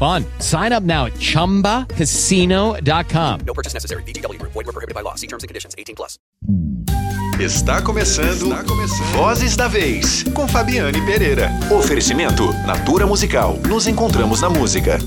fun. Sign up now at ChumbaCasino.com. No purchase necessary. BGW. Void were prohibited by law. See terms and conditions. 18 plus. Está começando, Está começando Vozes da Vez, com Fabiane Pereira. Oferecimento Natura Musical. Nos encontramos na música.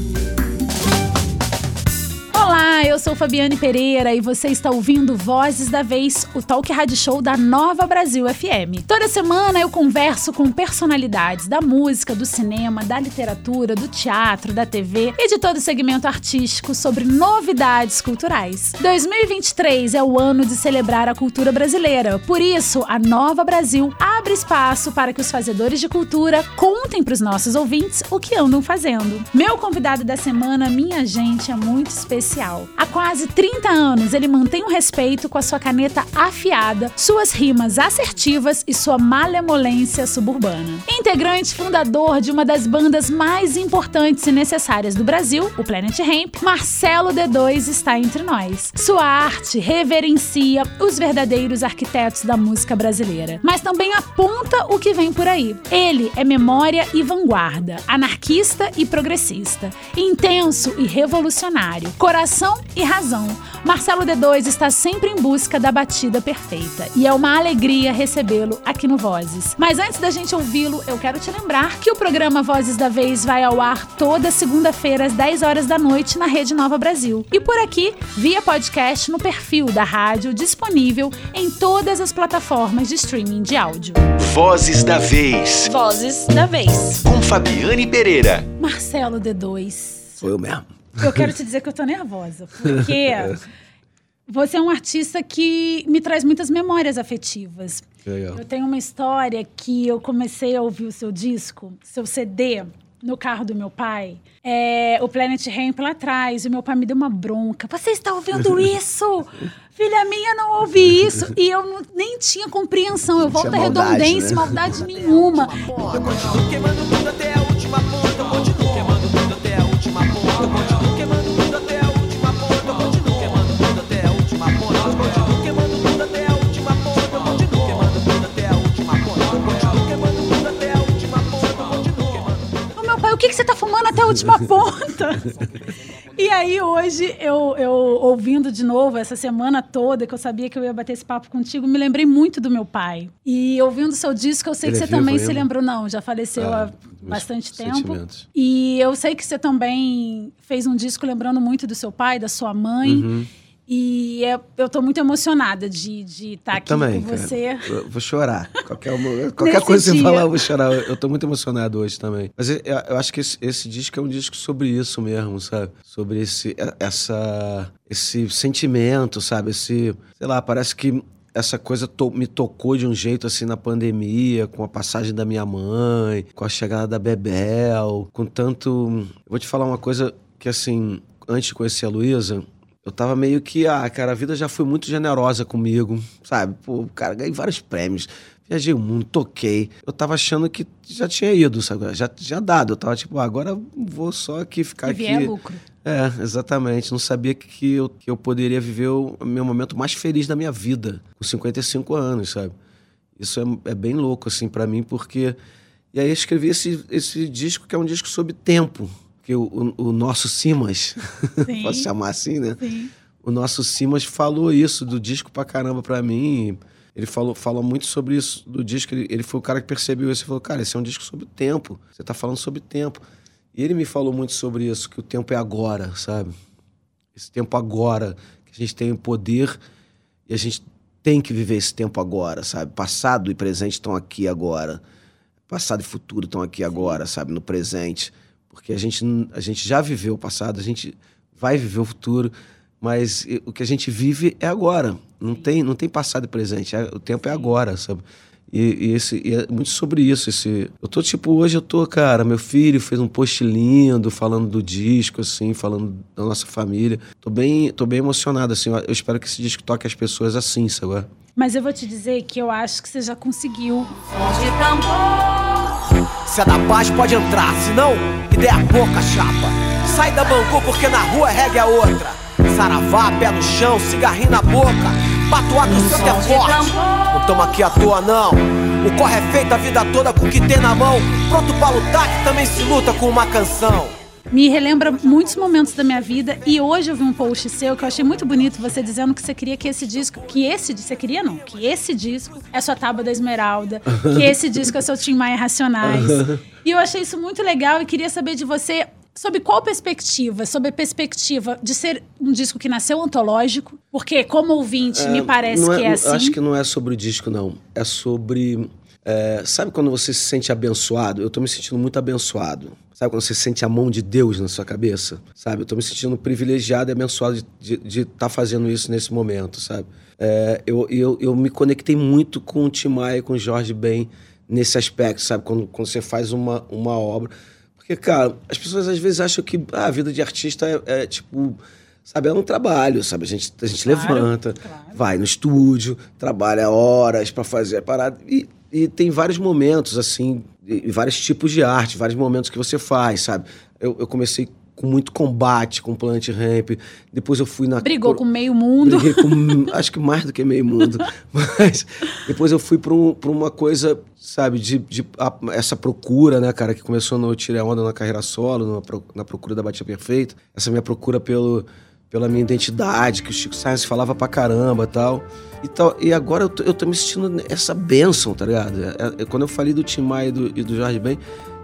Olá, eu sou Fabiane Pereira e você está ouvindo Vozes da Vez, o talk rádio show da Nova Brasil FM. Toda semana eu converso com personalidades da música, do cinema, da literatura, do teatro, da TV e de todo o segmento artístico sobre novidades culturais. 2023 é o ano de celebrar a cultura brasileira, por isso a Nova Brasil abre espaço para que os fazedores de cultura contem para os nossos ouvintes o que andam fazendo. Meu convidado da semana, minha gente, é muito especial. Há quase 30 anos, ele mantém o respeito com a sua caneta afiada, suas rimas assertivas e sua malemolência suburbana. Integrante fundador de uma das bandas mais importantes e necessárias do Brasil, o Planet Ramp, Marcelo D2 está entre nós. Sua arte reverencia os verdadeiros arquitetos da música brasileira, mas também aponta o que vem por aí. Ele é memória e vanguarda, anarquista e progressista, intenso e revolucionário, coração e razão. Marcelo D2 está sempre em busca da batida perfeita e é uma alegria recebê-lo aqui no Vozes. Mas antes da gente ouvi-lo, eu quero te lembrar que o programa Vozes da Vez vai ao ar toda segunda-feira às 10 horas da noite na Rede Nova Brasil. E por aqui, via podcast no perfil da rádio disponível em todas as plataformas de streaming de áudio. Vozes da Vez. Vozes da Vez. Com Fabiane Pereira. Marcelo D2. Sou eu mesmo. Eu quero te dizer que eu tô nervosa, porque você é um artista que me traz muitas memórias afetivas. Legal. Eu tenho uma história que eu comecei a ouvir o seu disco, seu CD, no carro do meu pai. É, o Planet Ramp lá atrás, e meu pai me deu uma bronca. Você está ouvindo isso? Filha minha, não ouvi isso. E eu não, nem tinha compreensão. Eu volto a redondência, né? maldade nenhuma. Continuo queimando tudo até a última ponta? E aí, hoje, eu, eu ouvindo de novo essa semana toda, que eu sabia que eu ia bater esse papo contigo, me lembrei muito do meu pai. E ouvindo seu disco, eu sei Ele que é você também se lembrou, não, já faleceu Ah, há bastante tempo. sentimentos. E eu sei que você também fez um disco lembrando muito do seu pai, da sua mãe. Uhum. E é- eu tô muito emocionada de de estar aqui Também, com cara. você. Eu vou chorar. Qualquer, qualquer coisa que você falar, eu vou chorar. Eu, eu tô muito emocionado hoje também. Mas eu, eu acho que esse, esse disco é um disco sobre isso mesmo, sabe? Sobre esse, essa, esse sentimento, sabe? Esse, sei lá, parece que essa coisa to- me tocou de um jeito assim na pandemia, com a passagem da minha mãe, com a chegada da Bebel, com tanto. Eu vou te falar uma coisa que, assim, antes de conhecer a Luísa, eu tava meio que, ah, cara, a vida já foi muito generosa comigo, sabe? Pô, cara, ganhei vários prêmios, viajei o mundo, toquei. Eu tava achando que já tinha ido, sabe? Já tinha dado. Eu tava tipo, ah, agora vou só aqui ficar E aqui. vier lucro. É, exatamente. Não sabia que eu, que eu poderia viver o meu momento mais feliz da minha vida, com 55 anos, sabe? Isso é, é bem louco, assim, pra mim, porque. E aí eu escrevi esse, esse disco, que é um disco sobre tempo. Que o, o, nosso Simas, Sim. posso chamar assim, né? Sim. O nosso Simas falou isso do disco pra caramba pra mim. Ele falou, falou muito sobre isso do disco. Ele, ele foi o cara que percebeu isso. Ele falou, cara, esse é um disco sobre tempo. Você tá falando sobre tempo. E ele me falou muito sobre isso, que o tempo é agora, sabe? Esse tempo agora, que a gente tem o poder e a gente tem que viver esse tempo agora, sabe? Passado e presente estão aqui agora. Passado e futuro estão aqui agora, sabe? No presente. Porque a gente, a gente já viveu o passado, a gente vai viver o futuro, mas o que a gente vive é agora. Não tem, não tem passado e presente. é- o tempo é agora, sabe? E, e esse, e é muito sobre isso. Esse, eu tô, tipo, hoje eu tô, cara, meu filho fez um post lindo falando do disco, assim, falando da nossa família. Tô bem, tô bem emocionado, assim. Eu, eu espero que esse disco toque as pessoas assim, sabe? Mas eu vou te dizer que eu acho que você já conseguiu. Se é da paz, pode entrar, senão, ideia pouca, chapa. Sai da Bangu porque na rua reggae é outra. Saravá, pé no chão, cigarrinho na boca. Patuá que o santo é forte. Não tamo aqui à toa, não. O corre é feito a vida toda com o que tem na mão. Pronto pra lutar, que também se luta com uma canção. Me relembra muitos momentos da minha vida e hoje eu vi um post seu que eu achei muito bonito, você dizendo que você queria que esse disco, que esse, você queria não, que esse disco é sua Tábua da Esmeralda, que esse disco é seu Tim Maia Racionais. E eu achei isso muito legal e queria saber de você Sob qual perspectiva? Sob a perspectiva de ser um disco que nasceu antológico? Porque, como ouvinte, me parece não que é assim. Acho que não é sobre o disco, não. É sobre. É, sabe quando você se sente abençoado? Eu tô me sentindo muito abençoado. Sabe quando você sente a mão de Deus na sua cabeça? Sabe? Eu tô me sentindo privilegiado e abençoado de estar tá fazendo isso nesse momento, sabe? É, eu, eu, eu me conectei muito com o Tim Maia e com o Jorge Ben nesse aspecto, sabe? Quando, quando você faz uma, uma obra. Porque, cara, as pessoas às vezes acham que ah, a vida de artista é, é, tipo. Sabe, é um trabalho, sabe? A gente, a gente Claro, levanta, claro. vai no estúdio, trabalha horas pra fazer a parada. E, e tem vários momentos, assim, e, e vários tipos de arte, vários momentos que você faz, sabe? Eu, eu comecei com muito combate com Plant Ramp, depois eu fui na. Brigou com meio mundo. Briguei com, acho que mais do que meio mundo. Mas depois eu fui para um, pra uma coisa, sabe, de, de a- essa procura, né, cara, que começou no Tire a Onda na carreira solo, pro- na procura da Batida Perfeita. Essa minha procura pelo, pela minha identidade, que o Chico Sainz falava pra caramba tal. e tal. E agora eu tô, eu tô me sentindo essa bênção, tá ligado? É- é- quando eu falei do Tim Maia e do, e do Jorge Ben,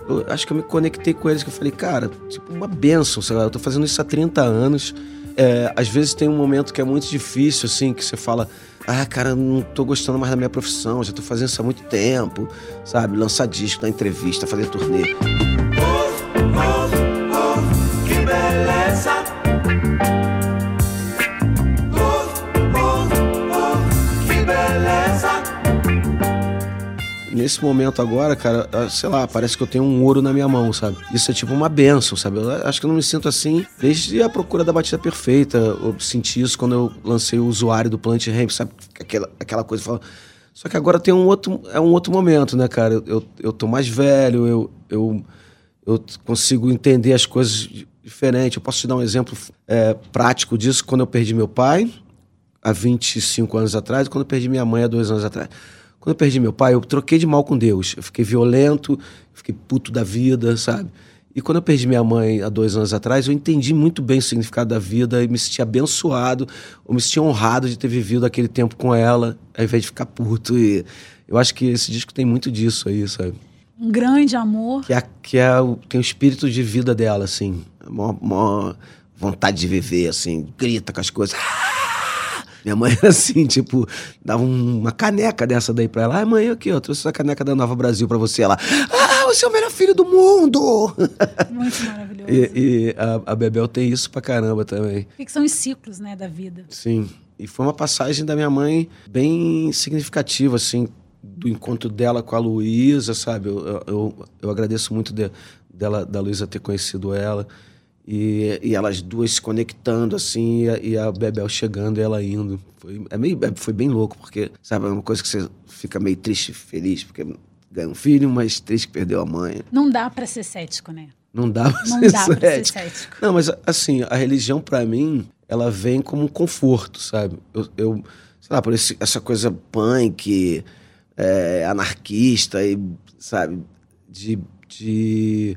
eu acho que eu me conectei com eles, que eu falei, cara, tipo, uma bênção, sei lá, eu tô fazendo isso há 30 anos. É, às vezes tem um momento que é muito difícil, assim, que você fala, ah, cara, não tô gostando mais da minha profissão, já tô fazendo isso há muito tempo, sabe? Lançar disco, dar entrevista, fazer turnê. Que Nesse momento agora, cara, ah, sei lá, parece que eu tenho um ouro na minha mão, sabe? Isso é tipo uma benção, sabe? Eu acho que eu não me sinto assim desde a procura da batida perfeita. Eu senti isso quando eu lancei o usuário do Plant Ramp, sabe? Aquela, aquela coisa. Fala... Só que agora tem um outro, é um outro momento, né, cara? Eu, eu, eu tô mais velho, eu, eu, eu consigo entender as coisas di- diferente. Eu posso te dar um exemplo é, prático disso quando eu perdi meu pai, há 25 anos atrás, e quando eu perdi minha mãe há dois anos atrás. Quando eu perdi meu pai, eu troquei de mal com Deus. Eu fiquei violento, fiquei puto da vida, sabe? E quando eu perdi minha mãe há dois anos atrás, eu entendi muito bem o significado da vida e me senti abençoado, eu me senti honrado de ter vivido aquele tempo com ela, ao invés de ficar puto. E eu acho que esse disco tem muito disso aí, sabe? Um grande amor. Que é, que é tem o espírito de vida dela, assim. A maior, maior vontade de viver, assim. Grita com as coisas. Ah! Minha mãe era assim, tipo, dava um- uma caneca dessa daí pra ela. Ai, mãe, aqui, ó, trouxe essa caneca da Nova Brasil pra você. Ela, ah, você é o melhor filho do mundo! Muito maravilhoso. e e a, a Bebel tem isso pra caramba também. O que que são os ciclos, né, da vida? Sim. E foi uma passagem da minha mãe bem significativa, assim, do encontro dela com a Luísa, sabe? Eu, eu, eu- eu agradeço muito de- dela, da Luísa ter conhecido ela. E, e elas duas se conectando, assim, e a, e a Bebel chegando e ela indo. Foi, é meio, é- foi bem louco, porque, sabe, é uma coisa que você fica meio triste e feliz, porque ganha um filho, mas triste que perdeu a mãe. Não dá pra ser cético, né? Não dá pra Não ser dá pra ser cético. cético. Não, mas assim, a religião pra mim, ela vem como um conforto, sabe? Eu, eu sei lá, por esse, essa coisa punk, é, anarquista e, sabe, de, de,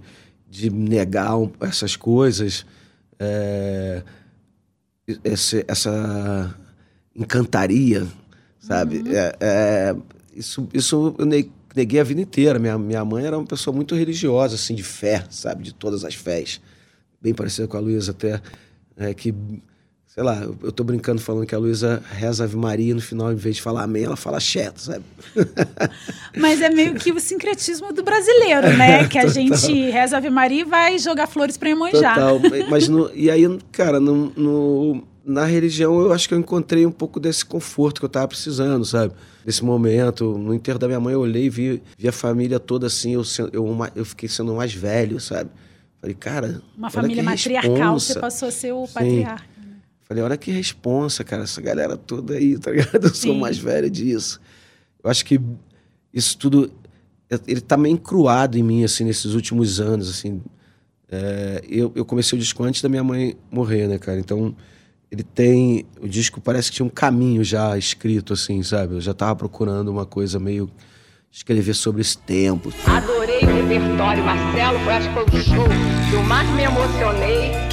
de negar essas coisas, é, esse- essa encantaria, sabe? É, é, isso, isso eu ne- neguei a vida inteira. Minha, minha mãe era uma pessoa muito religiosa, assim, de fé, sabe? De todas as fés. Bem parecida com a Luísa até. é, que, sei lá, eu, eu tô brincando falando que a Luísa reza Ave Maria no final, em vez de falar amém, ela fala cheto, sabe? Mas é meio que o sincretismo do brasileiro, né? Que a gente reza Ave Maria e vai jogar flores pra Iemanjá. Total. Mas no, e aí, cara, no, no- na religião eu acho que eu encontrei um pouco desse conforto que eu tava precisando, sabe? Desse momento. No enterro da minha mãe eu olhei e vi, vi a família toda assim, eu, eu, eu fiquei sendo o mais velho, sabe? Falei, cara. Uma família matriarcal, responsa. você passou a ser o Sim. patriarca. Falei, olha que responsa, cara, essa galera toda aí, tá ligado? Eu sou Sim. mais velho disso. Eu acho que isso tudo, é- ele tá meio encruado em mim, assim, nesses últimos anos, assim. É, eu, eu comecei o disco antes da minha mãe morrer, né, cara? Então, ele tem... O disco parece que tinha um caminho já escrito, assim, sabe? Eu já tava procurando uma coisa meio... Escrever sobre esse tempo. Adorei o repertório, Marcelo. Foi, acho que foi o show que eu mais me emocionei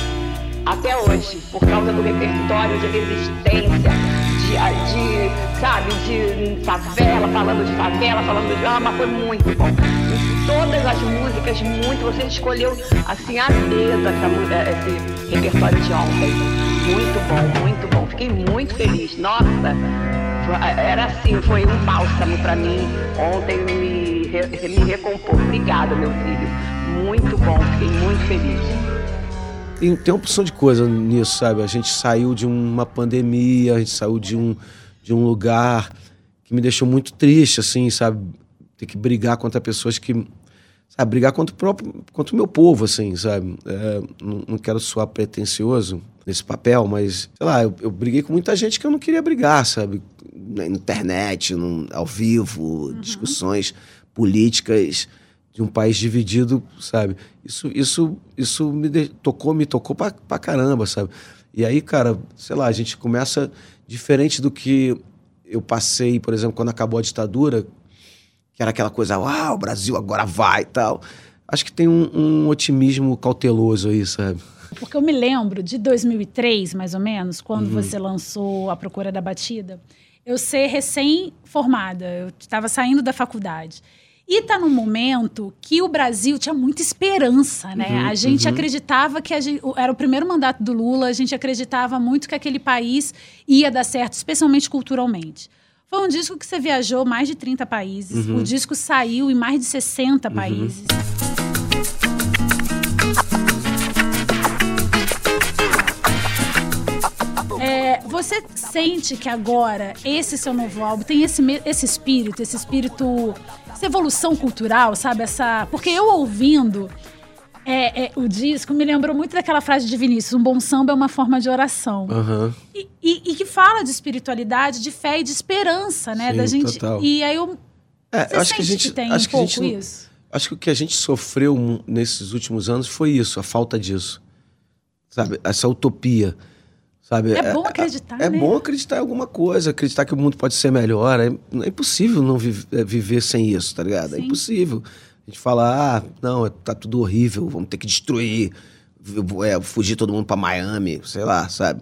até hoje, por causa do repertório de resistência, de, de, sabe, de favela, falando de favela, falando de. Ah, mas foi muito bom. Todas as músicas, muito. Você escolheu assim a dedo essa, eh, esse repertório de ontem. Muito bom, muito bom. Fiquei muito feliz. Nossa! Foi- Era assim, foi um bálsamo pra mim. Ontem me, me recompôs. Obrigada, meu filho. Muito bom, fiquei muito feliz. Tem, tem uma opção de coisa nisso, sabe? A gente saiu de uma pandemia, a gente saiu de um, de um lugar que me deixou muito triste, assim, sabe? Ter que brigar contra pessoas que. Sabe, brigar contra o próprio. contra o meu povo, assim, sabe? É, não, não quero soar pretencioso nesse papel, mas, sei lá, eu, eu briguei com muita gente que eu não queria brigar, sabe? Na internet, no, ao vivo, discussões políticas de um país dividido, sabe? Isso, isso, isso me de- tocou, me tocou pra, pra caramba, sabe? E aí, cara, sei lá, a gente começa diferente do que eu passei, por exemplo, quando acabou a ditadura, que era aquela coisa, uau, o Brasil agora vai e tal. Acho que tem um, um otimismo cauteloso aí, sabe? Porque eu me lembro de 2003, mais ou menos, quando Uhum. você lançou A Procura da Batida, eu ser recém-formada, eu estava saindo da faculdade. E tá num momento que o Brasil tinha muita esperança, né? Uhum, a gente uhum. acreditava que a gente, era o primeiro mandato do Lula, a gente acreditava muito que aquele país ia dar certo, especialmente culturalmente. Foi um disco que você viajou mais de 30 países, Uhum. o disco saiu em mais de 60 países. Você sente que agora esse seu novo álbum tem esse, esse espírito, esse espírito, essa evolução cultural, sabe? Essa, porque eu ouvindo é, é, o disco me lembrou muito daquela frase de Vinícius: um bom samba é uma forma de oração. Aham. E, e- e que fala de espiritualidade, de fé e de esperança, né? Sim, da gente. total. E aí eu. É, Você acho que a gente. que tem acho um que a gente isso? Acho que o que a gente sofreu nesses últimos anos foi isso, a falta disso. Sabe? Essa utopia. Sabe? É bom acreditar, É né? bom acreditar em alguma coisa, acreditar que o mundo pode ser melhor. É, é impossível não vi- é, viver sem isso, tá ligado? É Sim. impossível. A gente fala, ah, não, tá tudo horrível, vamos ter que destruir, é, fugir todo mundo pra Miami, sei lá, sabe?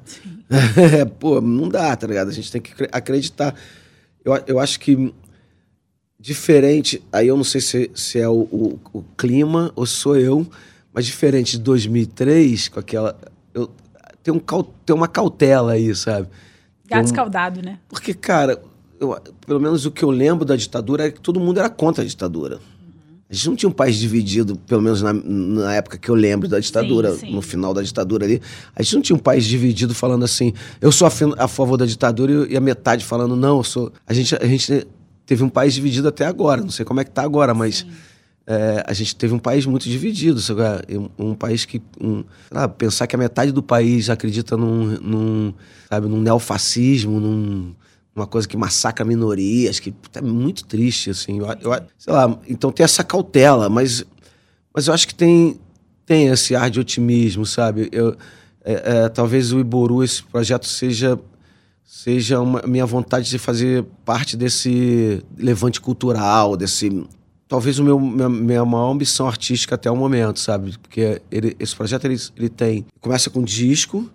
É, pô, não dá, tá ligado? A gente tem que acre- acreditar. Eu, eu acho que diferente, aí eu não sei se, se é o, o- o clima ou sou eu, mas diferente de 2003, com aquela. Tem, um, tem uma cautela aí, sabe? Gato um- escaldado, né? porque, cara, eu- pelo menos o que eu lembro da ditadura é que todo mundo era contra a ditadura. A gente não tinha um país dividido, pelo menos na, na época que eu lembro da ditadura, sim. no final da ditadura ali. A gente não tinha um país dividido falando assim, eu sou a, a favor da ditadura e, a metade falando, não, eu sou. A gente, a gente teve um país dividido até agora, não sei como é que tá agora, mas. É, a gente teve um país muito dividido, sabe? um, um país que, um, lá, pensar que a metade do país acredita num, num sabe, num neofascismo, num, uma coisa que massacra minorias, que é muito triste, assim. Eu, eu- sei lá, então tem essa cautela, mas, mas eu acho que tem, tem esse ar de otimismo, sabe? Eu, é, é, talvez o Iboru, esse projeto, seja seja minha vontade de fazer parte desse levante cultural, desse talvez o meu minha, minha maior ambição artística até o momento, sabe? Porque ele, esse projeto ele, ele tem começa com disco,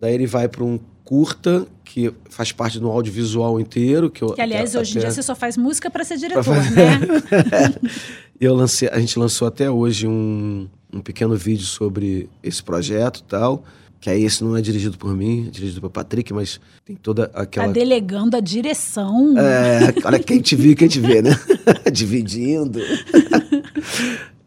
daí ele vai para um curta que faz parte do audiovisual inteiro, que, eu, Que, aliás, até- hoje em até- dia você só faz música para ser diretor, Pra- né? eu lancei, a gente lançou até hoje um, um pequeno vídeo sobre esse projeto e tal, que aí esse não é dirigido por mim, é dirigido por Patrick, mas tem toda aquela. Tá delegando a direção. É, olha quem te viu e quem te vê, né? Dividindo.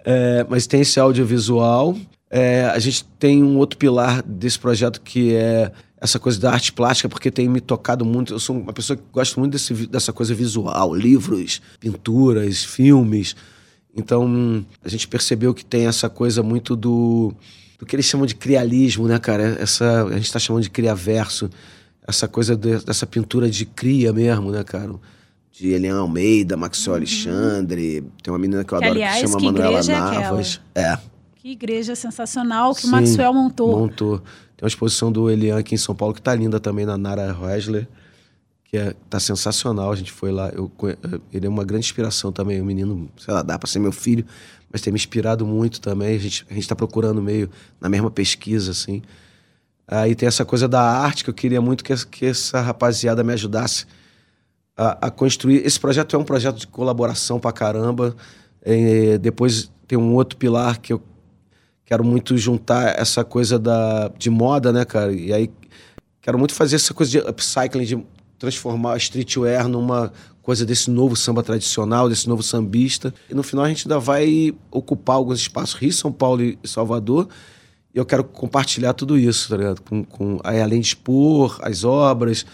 É, mas tem esse audiovisual. É, a gente tem um outro pilar desse projeto que é essa coisa da arte plástica, porque tem me tocado muito. Eu sou uma pessoa que gosta muito desse, dessa coisa visual, livros, pinturas, filmes. Então a gente percebeu que tem essa coisa muito do, do que eles chamam de crialismo, né, cara? Essa, a gente está chamando de criaverso. Essa coisa de- dessa pintura de cria mesmo, né, cara? De Eliane Almeida, Maxwell Alexandre. Tem uma menina que eu Que, adoro aliás, que chama que Manuela é? Navas. É. Que igreja sensacional que Sim, o Maxwell montou. Montou. Tem uma exposição do Elian aqui em São Paulo que tá linda também, na Nara Rosler, que é, tá sensacional. A gente foi lá. Eu, conhe- ele é uma grande inspiração também. O menino, sei lá, dá pra ser meu filho, mas tem me inspirado muito também. A gente, a gente tá procurando meio na mesma pesquisa, assim. Aí tem essa coisa da arte que eu queria muito que, que essa rapaziada me ajudasse a, a construir. Esse projeto é um projeto de colaboração pra caramba. É, depois tem um outro pilar que eu quero muito juntar essa coisa da, de moda, né, cara? E aí quero muito fazer essa coisa de upcycling, de transformar a streetwear numa coisa desse novo samba tradicional, desse novo sambista. E no final a gente ainda vai ocupar alguns espaços, Rio, São Paulo e Salvador. E eu quero compartilhar tudo isso, tá ligado? Com, com, aí, além de expor as obras,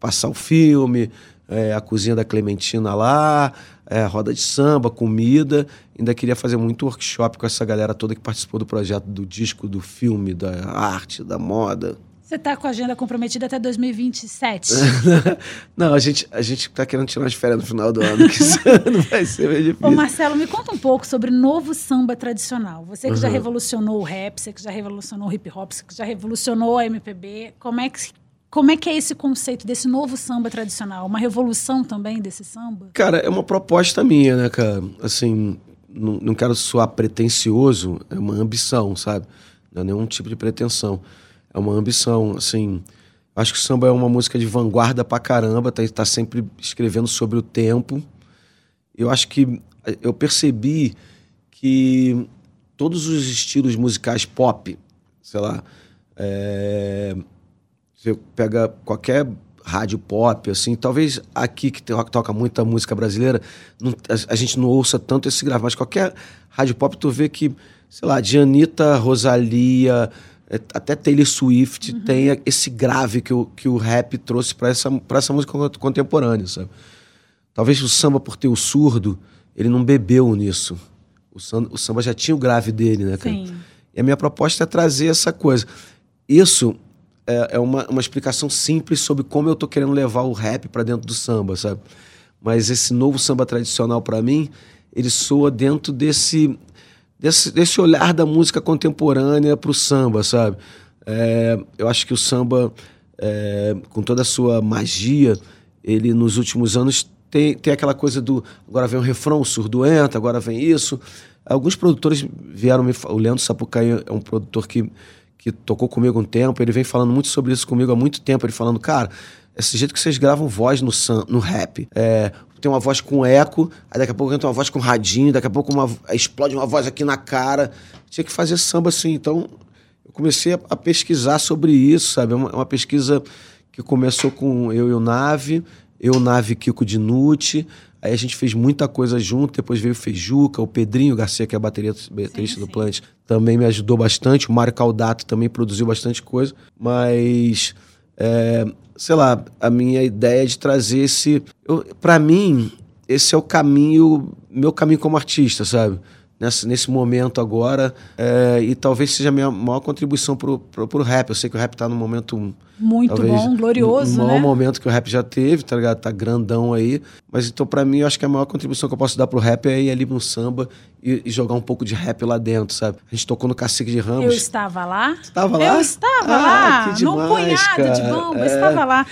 passar o filme, é, a cozinha da Clementina lá, é, roda de samba, comida. Ainda queria fazer muito workshop com essa galera toda que participou do projeto, do disco, do filme, da arte, da moda. Você tá com a agenda comprometida até 2027. Não, a gente, a gente tá querendo tirar umas férias no final do ano, que isso não vai ser meio Ô, difícil. Marcelo, me conta um pouco sobre o novo samba tradicional. Você que já Uhum. revolucionou o rap, você que já revolucionou o hip hop, você que já revolucionou a MPB. Como é que, como é, que é esse conceito desse novo samba tradicional? Uma revolução também desse samba? Cara, é uma proposta minha, né, cara? Assim, não, não quero soar pretencioso, é uma ambição, sabe? Não é nenhum tipo de pretensão. É uma ambição, assim. Acho que o samba é uma música de vanguarda pra caramba, tá, tá sempre escrevendo sobre o tempo. Eu acho que eu percebi que todos os estilos musicais pop, sei lá, é, você pega qualquer rádio pop, assim, talvez aqui que toca muita música brasileira, não- a, a gente não ouça tanto esse grave, mas qualquer rádio pop tu vê que, sei lá, de Anitta, Rosalia, até Taylor Swift tem a- esse grave que o, que o rap trouxe para essa, pra essa música cont- contemporânea, sabe? Talvez o samba, por ter o surdo, ele não bebeu nisso. O samba, o samba já tinha o grave dele, né, cara? Sim. E a minha proposta é trazer essa coisa. Isso é, é uma, uma explicação simples sobre como eu tô querendo levar o rap para dentro do samba, sabe? Mas esse novo samba tradicional para mim, ele soa dentro desse, desse, desse olhar da música contemporânea pro samba, sabe? É, eu acho que o samba, é, com toda a sua magia, ele nos últimos anos tem, tem aquela coisa do agora vem o refrão, o surdo entra, agora vem isso. Alguns produtores vieram me O Leandro Sapucaí é um produtor que, que tocou comigo um tempo, ele vem falando muito sobre isso comigo há muito tempo. Ele falando, cara, esse jeito que vocês gravam voz no, no rap. É, tem uma voz com eco, aí daqui a pouco entra uma voz com radinho, daqui a pouco uma, explode uma voz aqui na cara. Tinha que fazer samba assim. Então, eu comecei a, a pesquisar sobre isso, sabe? É uma, uma pesquisa que começou com eu e o Nave, eu, Nave Kiko Dinucci. Aí a gente fez muita coisa junto, depois veio o Feijuca, o Pedrinho Garcia, que é bateria, baterista do Plant, também me ajudou bastante. O Mário Caldato também produziu bastante coisa. Mas, é, sei lá, a minha ideia é de trazer esse. Para mim, esse é o caminho, meu caminho como artista, sabe? Nesse, nesse momento agora. é, e talvez seja a minha maior contribuição pro, pro, pro rap. Eu sei que o rap tá num momento. Muito talvez, bom, glorioso, no maior né? momento que o rap já teve, tá ligado? Tá grandão aí. Mas então, pra mim, eu acho que a maior contribuição que eu posso dar pro rap é ir ali no samba e, e jogar um pouco de rap lá dentro, sabe? A gente tocou no Cacique de Ramos. Eu estava lá. Estava lá? Eu estava Ah, lá. que Num demais, punhado de cara. bamba, eu É. estava lá.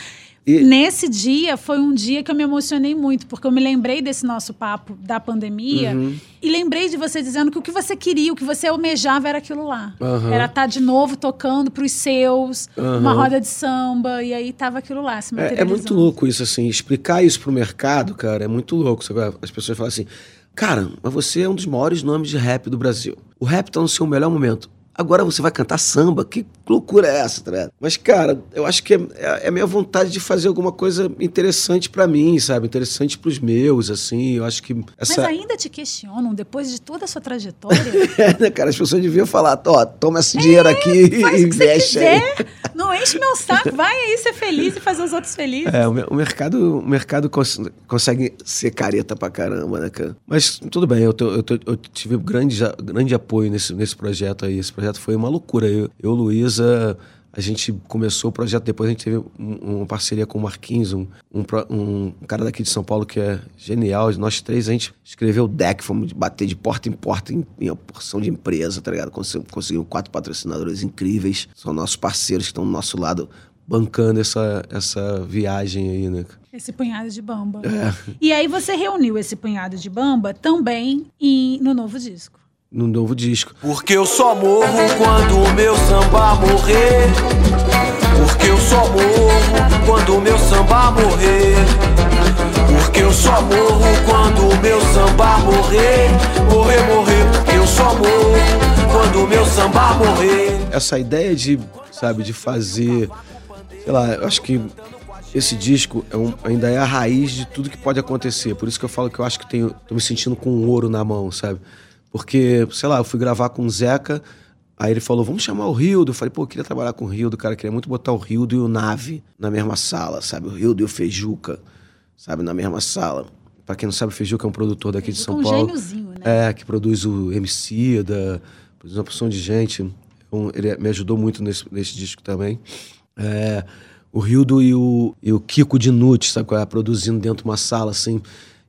E- Nesse dia foi um dia que eu me emocionei muito, porque eu me lembrei desse nosso papo da pandemia Uhum. e lembrei de você dizendo que o que você queria, o que você almejava era aquilo lá. Aham. Era estar de novo tocando pros seus, uma Aham. roda de samba, e aí tava aquilo lá, se É, é muito louco isso, assim. Explicar isso pro mercado, cara, é muito louco. As pessoas falam assim, cara, mas você é um dos maiores nomes de rap do Brasil. O rap tá no seu melhor momento. Agora você vai cantar samba? Que loucura é essa, tá? Mas, cara, eu acho que é, é a minha vontade de fazer alguma coisa interessante pra mim, sabe? Interessante pros meus, assim. Eu acho que Mas essa. ainda te questionam, depois de toda a sua trajetória. É, né, cara, as pessoas deviam falar, ó, toma esse dinheiro aqui e É, Faz o que você investe aí. quiser. Não enche meu saco. Vai aí ser feliz e fazer os outros felizes. É, o, o mercado, o mercado cons- consegue ser careta pra caramba, né, cara? Mas tudo bem, eu, tô- eu, tô- eu tive grande, grande apoio nesse, nesse projeto aí. Esse projeto foi uma loucura. Eu, eu Luísa, a gente começou o projeto, depois a gente teve um- uma parceria com o Marquinhos, um, um, um cara daqui de São Paulo que é genial. Nós três, a gente escreveu o deck, fomos bater de porta em porta em, em uma porção de empresa, tá ligado? Consegui- Conseguimos quatro patrocinadores incríveis, são nossos parceiros que estão do nosso lado bancando essa, essa viagem aí, né? Esse punhado de bamba. É. E aí você reuniu esse punhado de bamba também em- no novo disco. No novo disco. Porque eu só morro quando o meu samba morrer. Porque eu só morro quando o meu samba morrer. Porque eu só morro quando o meu samba morrer. Morrer, morrer. Porque eu só morro quando o meu samba morrer. Essa ideia de, sabe, de fazer. Sei lá, eu acho que esse disco é um- ainda é a raiz de tudo que pode acontecer. Por isso que eu falo que eu acho que tenho, tô me sentindo com um ouro na mão, sabe? Porque, sei lá, eu fui gravar com o Zeca, aí ele falou, vamos chamar o Rildo. Eu falei, pô, eu queria trabalhar com o Rildo, cara, eu queria muito botar o Rildo e o Nave na mesma sala, sabe? O Rildo e o Fejuca, sabe, na mesma sala. Pra quem não sabe, o Fejuca é um produtor daqui de São é um Paulo. gêniozinho, né? É, que produz o MC, da, produz uma porção de gente. Então, ele me ajudou muito nesse, nesse disco também. É, o Rildo e o, e o Kiko Dinucci, sabe é? Produzindo dentro de uma sala, assim.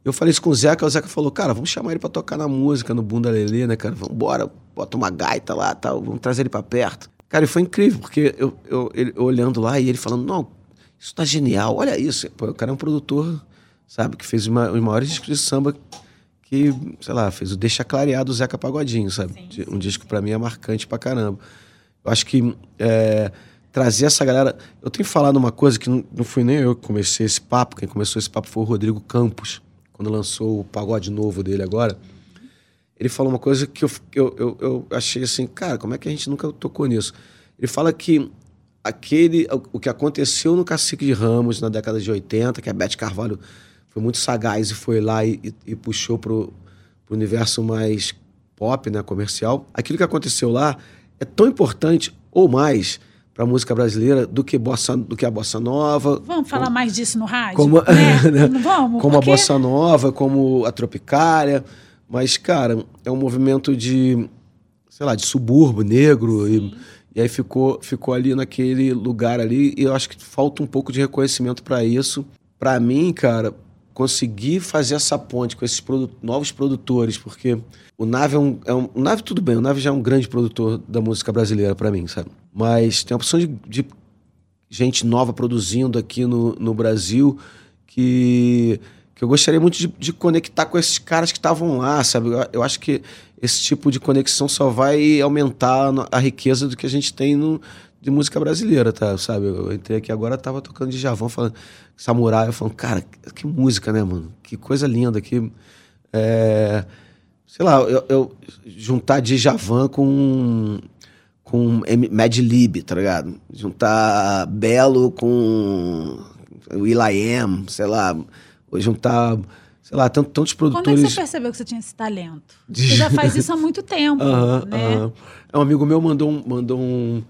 Eu falei isso com o Zeca, o Zeca falou, cara, vamos chamar ele pra tocar na música, no Bunda Lelê, né, cara? Vambora, bota uma gaita lá tal, vamos trazer ele pra perto. Cara, e foi incrível, porque eu, eu, ele, eu olhando lá e ele falando, não, isso tá genial, olha isso. Pô, o cara é um produtor, sabe, que fez uma, os maiores discos de samba que, sei lá, fez o Deixa Clarear do Zeca Pagodinho, sabe? De- Um disco pra mim é marcante pra caramba. Eu acho que é, trazer essa galera. Eu tenho falado uma coisa que não, não fui nem eu que comecei esse papo, quem começou esse papo foi o Rodrigo Campos, quando lançou o pagode novo dele agora. Ele falou uma coisa que eu, eu, eu, achei assim, cara, como é que a gente nunca tocou nisso? Ele fala que aquele, o que aconteceu no Cacique de Ramos na década de 80, que a Beth Carvalho foi muito sagaz e foi lá e, e- e puxou pro, pro universo mais pop, né, comercial. Aquilo que aconteceu lá é tão importante ou mais para a música brasileira do que bossa, do que a bossa nova, Vamos falar mais disso no rádio? como, né? né? Vamos? como a porque- bossa nova, como a tropicália. Mas, cara, é um movimento de, sei lá, de subúrbio negro. E, e aí ficou, ficou ali naquele lugar ali. E eu acho que falta um pouco de reconhecimento para isso. Para mim, cara, conseguir fazer essa ponte com esses produ- novos produtores, porque o Nave é um, é um. O Nave, tudo bem, o Nave já é um grande produtor da música brasileira para mim, sabe? Mas tem a opção de, de gente nova produzindo aqui no, no Brasil que, que eu gostaria muito de, de conectar com esses caras que estavam lá, sabe? Eu, eu acho que esse tipo de conexão só vai aumentar a riqueza do que a gente tem no, de música brasileira, tá? Sabe? Eu entrei aqui agora, tava tocando de Javão, falando Samurai, eu falando, cara, que música, né, mano? Que coisa linda, que... É, sei lá, eu, eu juntar Djavan com com M- Mad Lib, tá ligado? Juntar Belo com Will.i.am, sei lá, ou juntar, sei lá, tant- tantos Quando é que produtores. você percebeu que você tinha esse talento? De- Você já faz isso há muito tempo, Aham, né? aham. É, um amigo meu mandou, um- mandou um-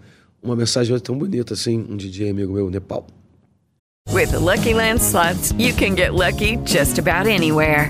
uma mensagem tão bonita assim, um DJ amigo meu, Nepal. With the Lucky Land slots, you can get lucky just about anywhere.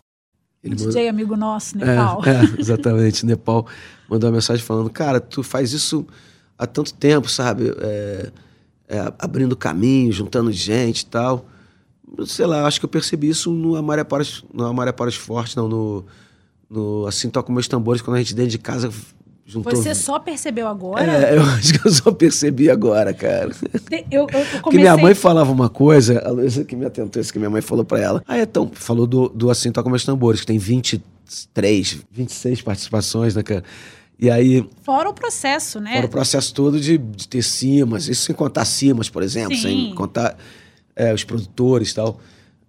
Ele DJ amigo nosso, Nepal. É, é, exatamente. Nepal mandou uma mensagem falando: Cara, tu faz isso há tanto tempo, sabe? É, é, abrindo caminho, juntando gente e tal. Sei lá, acho que eu percebi isso no Amaré Paras, no Amaré Paras Forte, não, no, no Assim Toca Meus Tambores, quando a gente dentro de casa juntou. Você só percebeu agora? É, eu acho que eu só percebi agora, cara. Eu, eu, eu Porque comecei... minha mãe falava uma coisa, a Luísa que me atentou, isso que minha mãe falou pra ela. Ah, então, falou do, do Assim Toca Meus Tambores, que tem 23, 26 participações, né, cara? E aí, Fora o processo, né? fora o processo todo de, de ter cimas, isso sem contar cimas, por exemplo, Sim. sem contar é, os produtores e tal.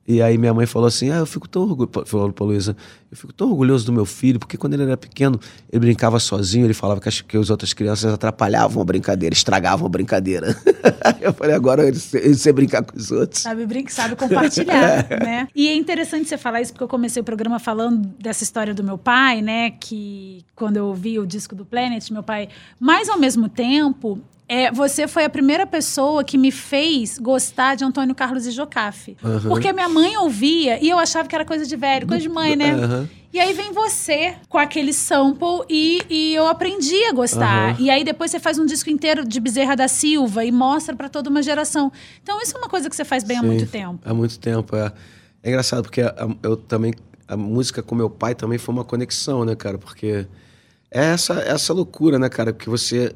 E aí minha mãe falou assim, ah, eu fico tão orgulhoso, falou pra Luísa, eu fico tão orgulhoso do meu filho, porque quando ele era pequeno, ele brincava sozinho, ele falava que as, que as outras crianças atrapalhavam a brincadeira, estragavam a brincadeira. eu falei, agora ele, sei- brincar com os outros. Sabe brincar, sabe compartilhar, né? E é interessante você falar isso, porque eu comecei o programa falando dessa história do meu pai, né? Que quando eu ouvi o disco do Planet, meu pai... Mas, ao mesmo tempo, é, você foi a primeira pessoa que me fez gostar de Antônio Carlos e Jocafe. Aham. Porque minha mãe ouvia e eu achava que era coisa de velho, coisa de mãe, né? Aham. E aí vem você com aquele sample e, e eu aprendi a gostar. Aham. E aí depois você faz um disco inteiro de Bezerra da Silva e mostra pra toda uma geração. Então isso é uma coisa que você faz bem há Sim, muito tempo. Há muito tempo, é. É engraçado, porque eu também... A música com meu pai também foi uma conexão, né, cara? Porque é essa, essa loucura, né, cara? Que você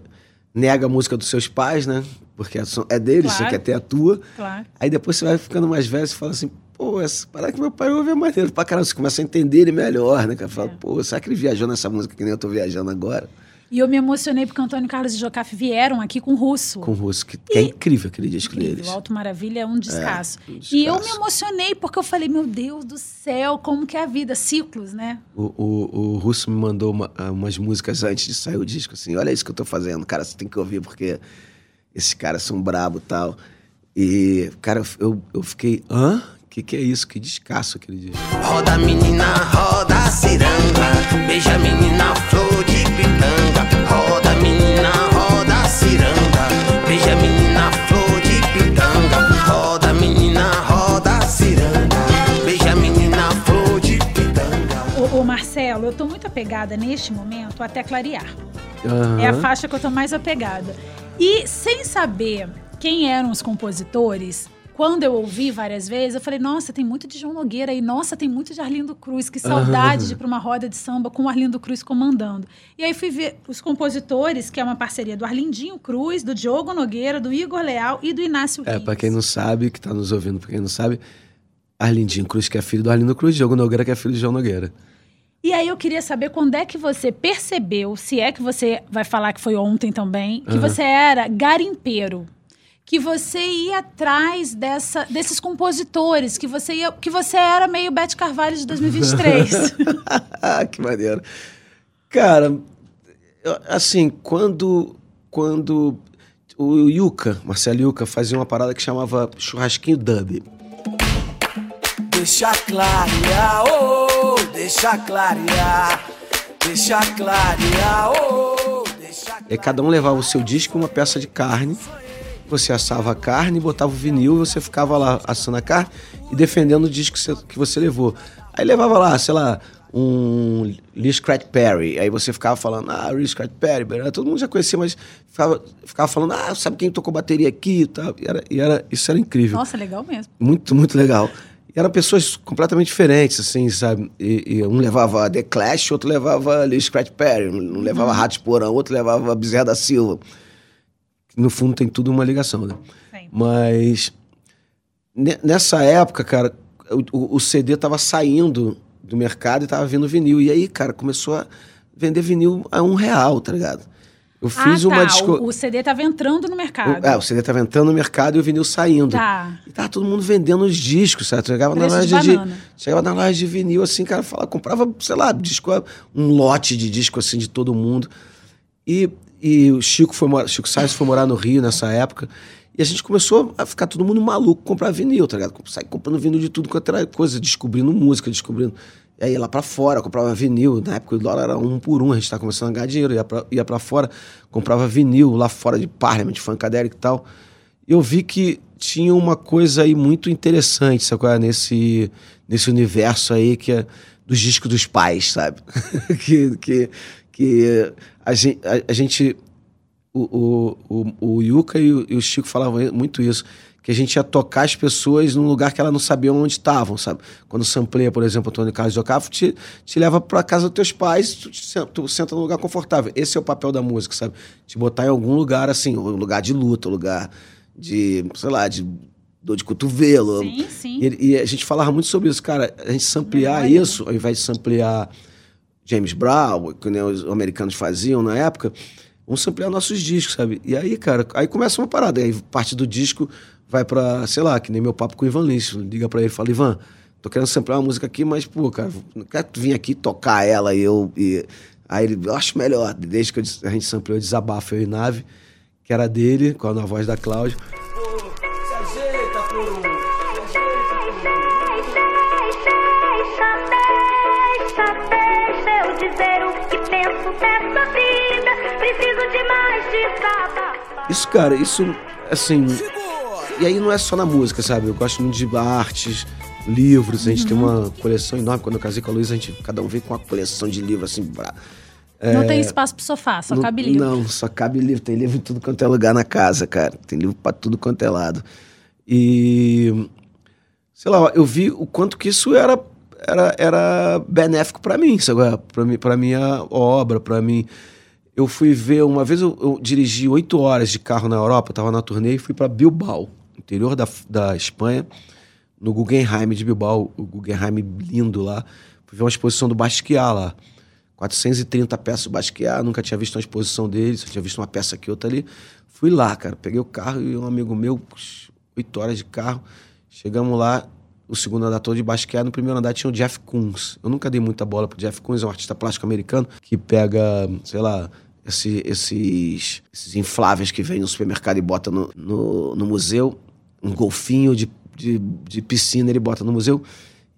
nega a música dos seus pais, né? Porque é é deles, Claro. você quer ter a tua. Claro. Aí depois você vai ficando mais velho e fala assim, pô, essa parada que meu pai ouve é maneiro pra caramba. Você começa a entender ele melhor, né, cara? Fala, pô, será que ele viajou nessa música que nem eu tô viajando agora? E eu me emocionei porque Antônio Carlos e Jocafe vieram aqui com o Russo. Com o Russo, que, que é incrível aquele disco deles. O Alto Maravilha é um descasso. um E eu me emocionei porque eu falei, meu Deus do céu, como que é a vida? Ciclos, né? O, o, o Russo me mandou uma- ah, umas músicas antes de sair o disco, assim, olha isso que eu tô fazendo, cara, você tem que ouvir porque esses caras são brabo e tal. E, cara, eu, eu fiquei, hã? Que que é isso? Que descasso aquele disco. Roda menina, roda ciranda, beija a menina, flor de pitanga. Apegada neste momento até clarear. Aham. É a faixa que eu tô mais apegada. E sem saber quem eram os compositores, quando eu ouvi várias vezes, eu falei, nossa, tem muito de João Nogueira aí, nossa, tem muito de Arlindo Cruz, que saudade Aham. de ir pra uma roda de samba com o Arlindo Cruz comandando. E aí fui ver os compositores, que é uma parceria do Arlindinho Cruz, do Diogo Nogueira, do Igor Leal e do Inácio É, Rios. pra quem não sabe, que tá nos ouvindo, pra quem não sabe, Arlindinho Cruz, que é filho do Arlindo Cruz, Diogo Nogueira, que é filho de João Nogueira. E aí eu queria saber quando é que você percebeu, se é que você vai falar que foi ontem também, que Aham. você era garimpeiro. Que você ia atrás dessa, desses compositores, que você ia, que você era meio Beth Carvalho de 2023. Ah, que maneiro. Cara, assim, quando, quando o Yuka, Marcelo Yuka, fazia uma parada que chamava Churrasquinho Dub. Deixa clarear, oh, deixa clarear, deixa clarear, oh, deixa E aí cada um levava o seu disco e uma peça de carne. Você assava a carne, botava o vinil e você ficava lá assando a carne e defendendo o disco que você, que você levou. Aí levava lá, sei lá, um Lee Scratch Perry. Aí você ficava falando, ah, Lee Scratch Perry. Todo mundo já conhecia, mas ficava, ficava falando, ah, sabe quem tocou bateria aqui e tal. E, era, e era, isso era incrível. Nossa, legal mesmo. Muito, muito legal. Eram pessoas completamente diferentes, assim, sabe? E, e um levava The Clash, outro levava Lee Scratch Perry, um levava Uhum. Ratos Porão, outro levava Bezerra da Silva. No fundo tem tudo uma ligação, né? Mas ne- nessa época, cara, o, o- o CD tava saindo do mercado e tava vindo vinil. E aí, cara, começou a vender vinil a um real, tá ligado? Eu fiz ah, uma tá. disco... o, o CD tava entrando no mercado. O, é, o CD tava entrando no mercado e o vinil saindo. Tá. E tava todo mundo vendendo os discos, sabe? Chegava na Preço de loja de, banana. chegava na loja de vinil, assim, cara, falava, comprava, sei lá, disco, um lote de disco, assim, de todo mundo. E, e o Chico foi morar, Chico Sainz foi morar no Rio nessa época. E a gente começou a ficar todo mundo maluco comprar vinil, tá ligado? Sair comprando vinil de tudo quanto era coisa, descobrindo música, descobrindo. E aí ia lá pra fora, comprava vinil. Na época o dólar era um por um, a gente tava começando a ganhar dinheiro, ia pra, ia pra fora, comprava vinil lá fora de Parliament, Funkadelic e tal. Eu vi que tinha uma coisa aí muito interessante, sabe? é? Nesse, nesse universo aí que é dos discos dos pais, sabe? que, que, que a gente, a, a gente o, o, o, o Yuka e o, e o Chico falavam muito isso, que a gente ia tocar as pessoas num lugar que elas não sabiam onde estavam, sabe? Quando sampleia, por exemplo, Antônio Carlos Ocafo, te, te leva pra casa dos teus pais, tu, te tu senta num lugar confortável. Esse é o papel da música, sabe? Te botar em algum lugar, assim, um lugar de luta, um lugar de, sei lá, de dor de cotovelo. Sim, sim. E, e a gente falava muito sobre isso, cara. A gente samplear né? isso, ao invés de samplear James Brown, que nem os americanos faziam na época, vamos samplear nossos discos, sabe? E aí, cara, aí começa uma parada. Aí parte do disco vai pra, sei lá, que nem meu papo com o Ivan Lins. Liga pra ele fala, Ivan, tô querendo samplear uma música aqui, mas, pô, cara, não quero vir aqui tocar ela e eu. E... Aí ele, eu acho melhor. Desde que a gente sampleou Desabafo, eu e Nave, que era dele, com a voz da Cláudia. Isso, cara, isso, assim. E aí não é só na música, sabe? Eu gosto muito de artes, livros. A gente tem uma coleção enorme. Quando eu casei com a Luísa, a gente, cada um veio com uma coleção de livros, assim. Pra, Não é, tem espaço pro sofá, só não- cabe livro. Não, só cabe livro. Tem livro em tudo quanto é lugar na casa, cara. Tem livro pra tudo quanto é lado. E. Sei lá, eu vi o quanto que isso era, era, era benéfico pra mim, sabe? Pra, mim, pra minha obra, pra mim. Eu fui ver, uma vez eu, eu dirigi oito horas de carro na Europa, tava na turnê e fui pra Bilbao, interior da, da Espanha, no Guggenheim de Bilbao, o Guggenheim lindo lá. Fui ver uma exposição do Basquiat lá. 430 peças do Basquiat, nunca tinha visto uma exposição dele, só tinha visto uma peça aqui, outra ali. Fui lá, cara, peguei o carro e um amigo meu, oito horas de carro, chegamos lá, o segundo andar todo de Basquiat, no primeiro andar tinha o Jeff Koons. Eu nunca dei muita bola pro Jeff Koons, é um artista plástico americano que pega, sei lá, esse- esses, esses infláveis que vem no supermercado e bota no, no, no museu, um golfinho de, de, de piscina ele bota no museu.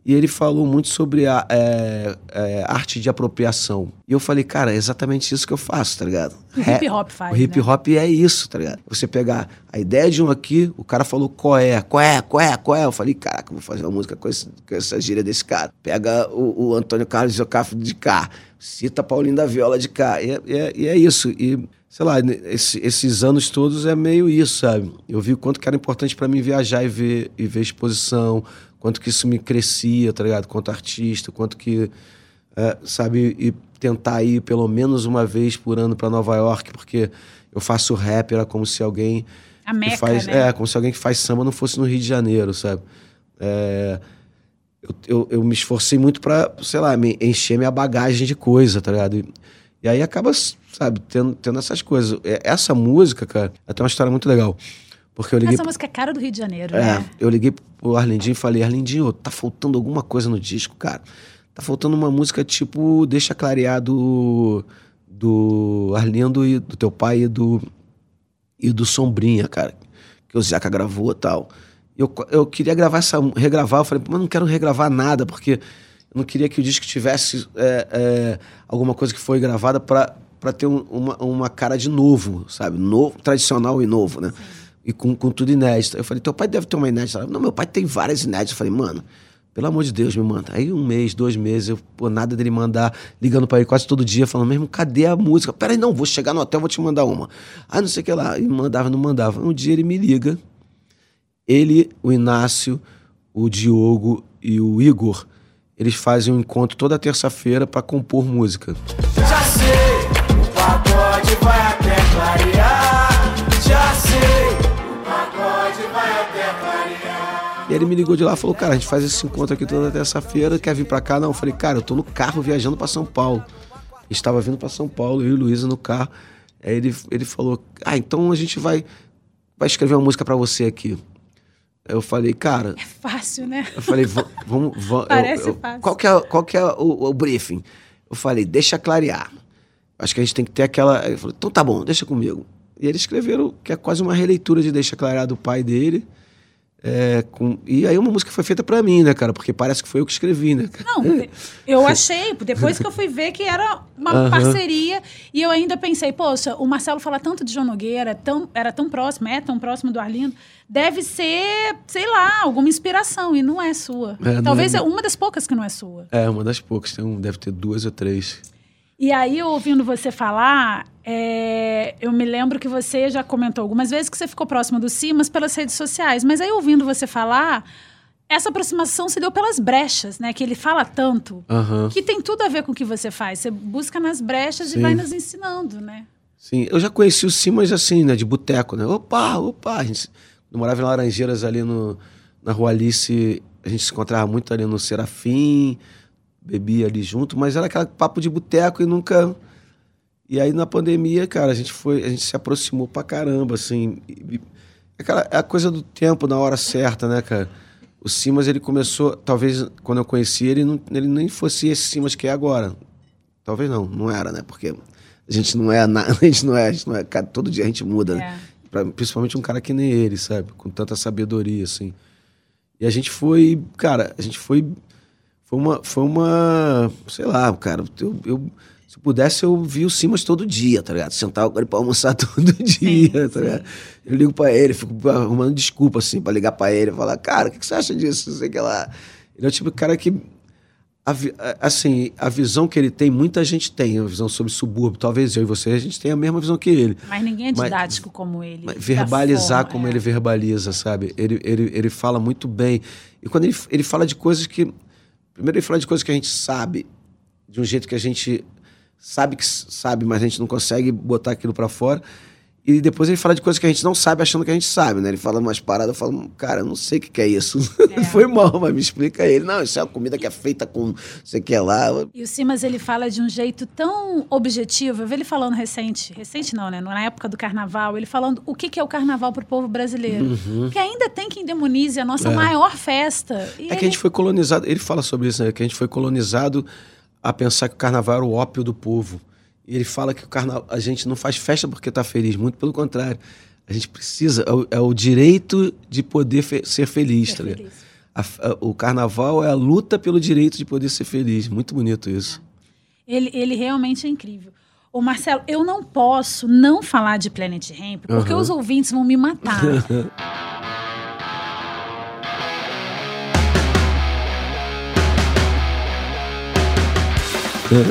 E ele falou muito sobre a é, é, arte de apropriação. E eu falei, cara, é exatamente isso que eu faço, tá ligado? O hip hop faz, O hip né? hop é isso, tá ligado? Você pegar a ideia de um aqui, o cara falou qual é, qual é, qual é, qual é. Eu falei, caraca, vou fazer uma música com, esse- com essa gíria desse cara. Pega o, o Antônio Carlos Zocafo de cá, cita Paulinho da Viola de cá. E é, e é- e é isso. E, sei lá, esse- esses anos todos é meio isso, sabe? Eu vi o quanto que era importante pra mim viajar e ver, e ver exposição, quanto que isso me crescia, tá ligado? Quanto artista, quanto que é, sabe, e tentar ir pelo menos uma vez por ano para Nova York, porque eu faço rap, era como se alguém A Meca, faz, né? é, como se alguém que faz samba não fosse no Rio de Janeiro, sabe? É, eu, eu, eu me esforcei muito para, sei lá, me encher minha bagagem de coisa, tá ligado? E, e aí acaba, sabe, tendo, tendo essas coisas. É, Essa música, cara, tem uma história muito legal. Porque eu liguei Essa música é cara do Rio de Janeiro, é, né? eu liguei pro Arlindinho e falei, Arlindinho, tá faltando alguma coisa no disco, cara. Tá faltando uma música tipo Deixa Clarear do, do Arlindo e do teu pai e do, e do Sombrinha, cara. Que o Zeca gravou e tal. Eu, eu queria gravar essa, regravar, eu falei, mas não quero regravar nada, porque eu não queria que o disco tivesse é, é, alguma coisa que foi gravada pra ter um- uma, uma cara de novo, sabe? Novo, tradicional e novo, né? E com, com tudo inédito. Eu falei, teu pai deve ter uma inédita. Não, meu pai tem várias inéditas. Eu falei, mano, pelo amor de Deus, me manda. Aí um mês, dois meses, eu, pô, nada dele mandar, ligando pra ele quase todo dia, falando, mesmo, cadê a música? Peraí, não, vou chegar no hotel, vou te mandar uma. Ah, não sei o que lá. E mandava, não mandava. Um dia ele me liga, ele, o Inácio, o Diogo e o Igor, eles fazem um encontro toda terça-feira pra compor música. Já sei, o pagode vai até clarear. Já sei, o pagode vai até clarear. E ele me ligou de lá e falou, cara, a gente faz esse encontro aqui toda terça-feira, quer vir pra cá? Não, eu falei, cara, eu tô no carro viajando pra São Paulo. Estava vindo pra São Paulo, eu e Luísa no carro. Aí ele, ele falou, ah, então a gente vai, vai escrever uma música pra você aqui. Eu falei, cara, Fácil, né? eu falei, "Va- vamos. va- eu- Parece eu- fácil. Qual que é, qual que é o, o briefing? Eu falei, deixa clarear. Acho que a gente tem que ter aquela. Ele falou, então tá bom, deixa comigo. E eles escreveram, que é quase uma releitura de Deixa Clarear do pai dele. É, com, e aí uma música foi feita pra mim, né, cara? Porque parece que foi eu que escrevi, né? cara? Não, eu achei, depois que eu fui ver que era uma Aham. parceria, e eu ainda pensei, poxa, o Marcelo fala tanto de João Nogueira, tão, era tão próximo, é tão próximo do Arlindo, deve ser, sei lá, alguma inspiração, e não é sua. É, não Talvez é- é uma das poucas que não é sua. É, uma das poucas. Tem um, deve ter duas ou três. E aí, ouvindo você falar, é, eu me lembro que você já comentou algumas vezes que você ficou próxima do Simas pelas redes sociais. Mas aí, ouvindo você falar, essa aproximação se deu pelas brechas, né? Que ele fala tanto, Aham. que tem tudo a ver com o que você faz. Você busca nas brechas Sim. e vai nos ensinando, né? Sim, eu já conheci o Simas assim, né? De boteco, né? Opa, opa. A gente eu morava em Laranjeiras ali no, na Rua Alice. A gente se encontrava muito ali no Serafim, bebia ali junto, mas era aquele papo de boteco e nunca. E aí na pandemia, cara, a gente foi, a gente se aproximou pra caramba, assim. E- aquela, é a coisa do tempo, na hora certa, né, cara? O Simas, ele começou, talvez quando eu conheci ele, não, ele nem fosse esse Simas que é agora. Talvez não, não era, né? Porque a gente não é, na- a gente não é, a gente não é, cara, todo dia a gente muda, né? Pra- principalmente um cara que nem ele, sabe? Com tanta sabedoria, assim. E a gente foi, cara, a gente foi, foi uma, foi uma, sei lá, cara, eu, eu- se eu pudesse eu via o Simas todo dia, tá ligado? Sentava com ele pra almoçar todo dia, tá ligado? Eu ligo pra ele, fico arrumando desculpa, assim, pra ligar pra ele e falar, cara, o que, que você acha disso? Não sei o que lá. Ele é o tipo de cara que a assim, a visão que ele tem, muita gente tem, a visão sobre subúrbio. Talvez eu e você, a gente tenha a mesma visão que ele. Mas ninguém é Mas- didático como ele. Mas verbalizar forma, como é. ele verbaliza, sabe? Ele, ele, ele fala muito bem. E quando ele, ele fala de coisas que. Primeiro, ele fala de coisas que a gente sabe, de um jeito que a gente sabe que sabe, mas a gente não consegue botar aquilo pra fora. E depois ele fala de coisas que a gente não sabe, achando que a gente sabe, né? Ele fala umas paradas, eu falo, cara, eu não sei o que, que é isso. Foi mal, mas me explica ele. Não, isso é uma comida que é feita com sei que é lá. E o Simas, ele fala de um jeito tão objetivo. Eu vi ele falando recente, recente não, né? Na época do carnaval, ele falando o que que é o carnaval pro povo brasileiro. Uhum. Que ainda tem quem demonize a nossa É. maior festa. E É que a ele- gente foi colonizado, ele fala sobre isso, né? Que a gente foi colonizado a pensar que o carnaval era o ópio do povo. E ele fala que o carnaval, a gente não faz festa porque tá feliz, muito pelo contrário. A gente precisa, é o, é o direito de poder fe- ser feliz, tá ligado? O carnaval é a luta pelo direito de poder ser feliz. Muito bonito isso. Ele, ele realmente é incrível. Ô, Marcelo, eu não posso não falar de Planet Ramp, porque Aham. os ouvintes vão me matar.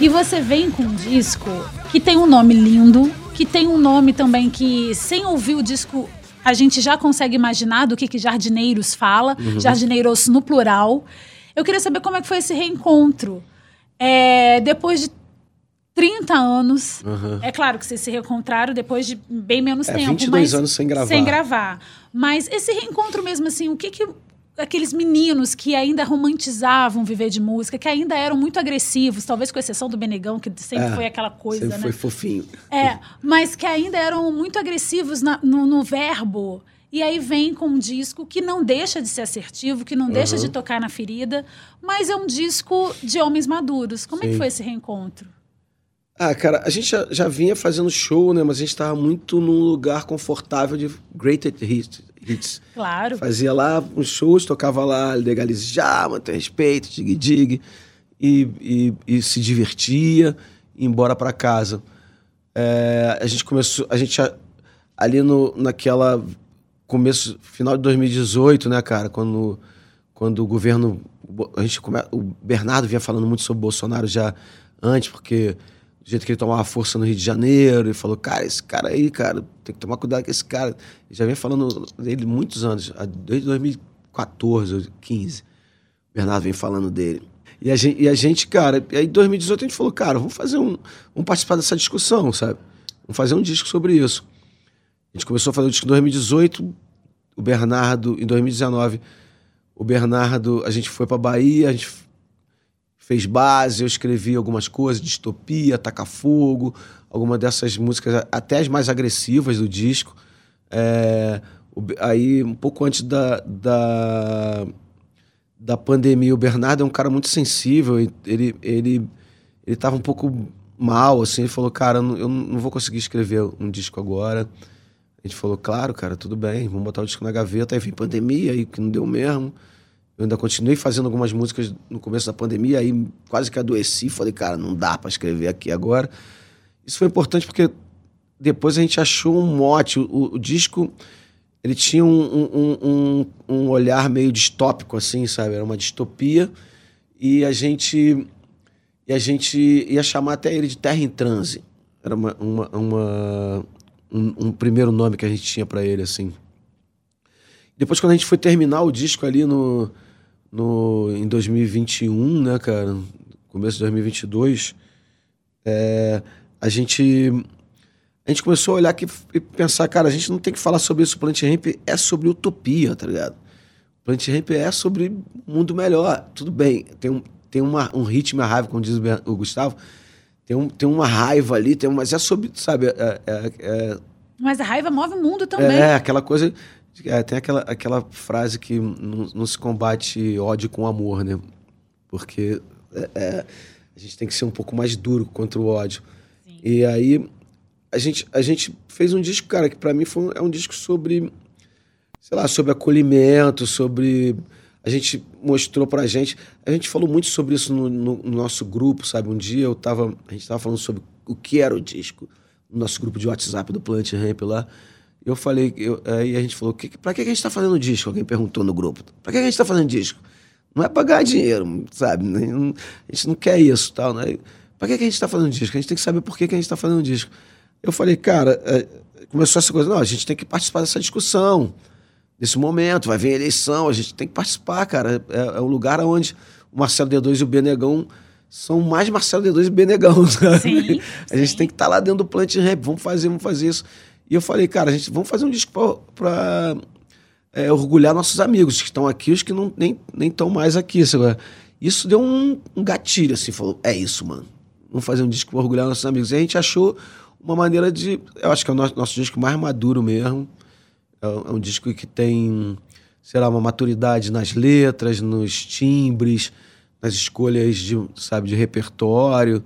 E você vem com um disco que tem um nome lindo, que tem um nome também que, sem ouvir o disco, a gente já consegue imaginar do que, que jardineiros fala, Uhum. jardineiros no plural. Eu queria saber como é que foi esse reencontro. É, depois de 30 anos, Aham. é claro que vocês se reencontraram depois de bem menos É, tempo. 22 mas- anos sem gravar. Sem gravar. Mas esse reencontro mesmo, assim, o que que aqueles meninos que ainda romantizavam viver de música, que ainda eram muito agressivos, talvez com exceção do Benegão, que sempre É, foi aquela coisa, sempre né? foi fofinho. É, mas que ainda eram muito agressivos na- no, no verbo. E aí vem com um disco que não deixa de ser assertivo, que não deixa Uhum. de tocar na ferida, mas é um disco de homens maduros. Como é que Sim. foi esse reencontro? Ah, cara, a gente já, já vinha fazendo show, né? Mas a gente tava muito num lugar confortável de greatest hits. hits. Claro. Fazia lá uns shows, tocava lá Legalize Já, Manter Respeito, Dig Dig, e, e, e se divertia, e ia embora pra casa. É, a gente começou, a gente ali no, naquela começo, final de 2018, né, cara, quando, quando o governo, a gente o Bernardo vinha falando muito sobre o Bolsonaro já antes, porque do jeito que ele tomava força no Rio de Janeiro, ele falou, cara, esse cara aí, cara, tem que tomar cuidado com esse cara. Ele já vem falando dele muitos anos, desde 2014, 15. O Bernardo vem falando dele. E a gente, e a gente cara, e aí em 2018 a gente falou, cara, vamos fazer um. Vamos participar dessa discussão, sabe? Vamos fazer um disco sobre isso. A gente começou a fazer o disco em 2018, o Bernardo, em 2019, o Bernardo, a gente foi pra Bahia, a gente fez base, eu escrevi algumas coisas, distopia, taca fogo, alguma dessas músicas, até as mais agressivas do disco. É, aí, um pouco antes da, da, da pandemia, o Bernardo é um cara muito sensível, ele, ele, ele tava um pouco mal, assim, ele falou, cara, eu não, vou conseguir escrever um disco agora. A gente falou, claro, cara, tudo bem, vamos botar o disco na gaveta. Aí veio pandemia, aí que não deu mesmo. Eu ainda continuei fazendo algumas músicas no começo da pandemia, aí quase que adoeci. Falei, cara, não dá pra escrever aqui agora. Isso foi importante porque depois a gente achou um mote. O, o disco, ele tinha um, um, um, um olhar meio distópico, assim, sabe? Era uma distopia. E a gente... E a gente ia chamar até ele de Terra em Transe. Era uma, uma- uma- um, um primeiro nome que a gente tinha pra ele, assim. Depois, quando a gente foi terminar o disco ali no, no, em 2021, né, cara? Começo de 2022, é, a gente a gente começou a olhar aqui e pensar, cara, a gente não tem que falar sobre isso. O Plant Ramp é sobre utopia, tá ligado? O Plant Ramp é sobre mundo melhor. Tudo bem, tem, um, tem uma, um ritmo a raiva, como diz o Gustavo. Tem, um, tem uma raiva ali, tem mas é sobre, sabe, é, é- é- Mas a raiva move o mundo também. é, aquela coisa. É, tem aquela, aquela frase que não, não se combate ódio com amor, né? Porque é, é, a gente tem que ser um pouco mais duro contra o ódio. E aí a gente, a gente fez um disco, cara, que pra mim foi um, é um disco sobre, sei lá, sobre acolhimento, sobre. A gente mostrou pra gente. A gente falou muito sobre isso no, no- no nosso grupo, sabe? Um dia eu tava. A gente tava falando sobre o que era o disco, no nosso grupo de WhatsApp do Plant Ramp lá. Eu falei, eu, aí a gente falou, que, pra que a gente tá fazendo disco? Alguém perguntou no grupo. Pra que a gente tá fazendo disco? Não é pra ganhar dinheiro, sabe? A gente não quer isso tal, né? Pra que a gente tá fazendo disco? A gente tem que saber por que que a gente tá fazendo disco. Eu falei, cara, é, começou essa coisa, não, a gente tem que participar dessa discussão, desse momento, vai vir a eleição, a gente tem que participar, cara. É, é o lugar onde o Marcelo D2 e o Benegão são mais Marcelo D2 e Benegão, sabe? Sim, a gente tem que estar lá dentro do Plant Rap, vamos fazer, vamos fazer isso. E eu falei, cara, a gente, vamos fazer um disco pra, é, orgulhar nossos amigos que estão aqui, os que não, nem estão mais aqui. Sabe? Isso deu um, um gatilho, assim, falou, é isso, mano. Vamos fazer um disco pra orgulhar nossos amigos. E a gente achou uma maneira de. Eu acho que é o nosso, nosso disco mais maduro mesmo. É um, é um disco que tem, sei lá, uma maturidade nas letras, nos timbres, nas escolhas de, sabe, de repertório.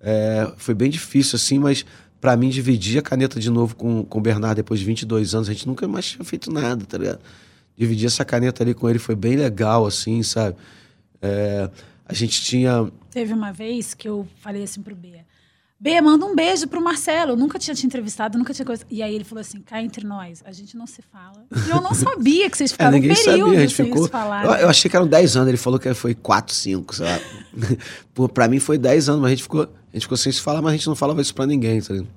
É, foi bem difícil, assim, mas pra mim dividir a caneta de novo com, com o Bernardo depois de 22 anos, a gente nunca mais tinha feito nada, tá ligado? Dividir essa caneta ali com ele foi bem legal, assim, sabe? É, a gente tinha. Teve uma vez que eu falei assim pro B. B, manda um beijo pro Marcelo. Eu nunca tinha te entrevistado, nunca tinha coisa. E aí ele falou assim: cá entre nós, a gente não se fala. E eu não sabia que vocês É, ficaram um ninguém período sabia, a gente ficou. falar. Eu, eu achei que eram 10 anos, ele falou que foi 4, 5, sei lá. Pô, pra mim foi 10 anos, mas a gente ficou, a gente ficou sem se falar, mas a gente não falava isso pra ninguém, tá ligado?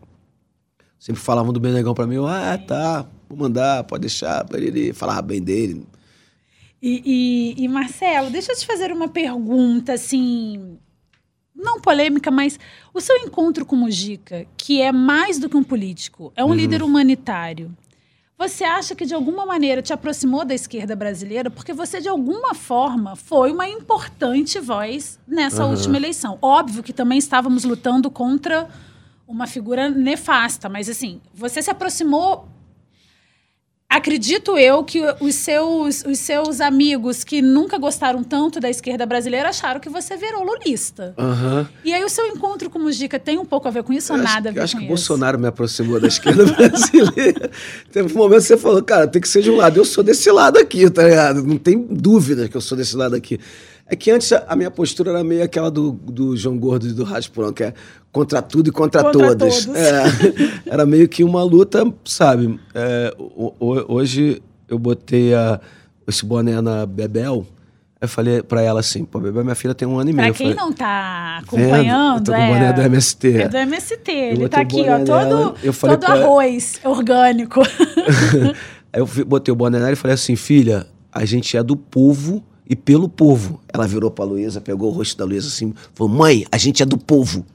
Sempre falavam do Benegão pra mim, eu, ah, tá, vou mandar, pode deixar, ele falava bem dele. E, e- e, Marcelo, deixa eu te fazer uma pergunta, assim, não polêmica, mas o seu encontro com o Mujica, que é mais do que um político, é um Uhum. líder humanitário. Você acha que de alguma maneira te aproximou da esquerda brasileira? Porque você, de alguma forma, foi uma importante voz nessa Aham. última eleição. Óbvio que também estávamos lutando contra uma figura nefasta, mas assim, você se aproximou Acredito eu que os seus, os seus amigos que nunca gostaram tanto da esquerda brasileira acharam que você virou lulista. Aham. E aí o seu encontro com o Mujica tem um pouco a ver com isso ou Eu nada a ver eu acho com que o isso? Bolsonaro me aproximou da esquerda brasileira. Teve um momento que você falou, cara, tem que ser de um lado. Eu sou desse lado aqui, tá ligado? Não tem dúvida que eu sou desse lado aqui. É que antes a minha postura era meio aquela do, do João Gordo e do Raspurão, que é contra tudo e contra, Contra todos. todos. É, era meio que uma luta, sabe? É, ho- ho- hoje eu botei a- esse boné na Bebel, eu falei pra ela assim, pô, Bebel, minha filha tem um ano e meio. Pra quem falei, não tá acompanhando, Eu tô com é... o boné do MST. É do MST. Ele botei tá aqui, ó, todo, falei todo arroz orgânico. Aí eu botei o boné nela e falei assim, filha, a gente é do povo e pelo povo. Ela virou pra Luísa, pegou o rosto da Luísa assim, falou, mãe, a gente é do povo.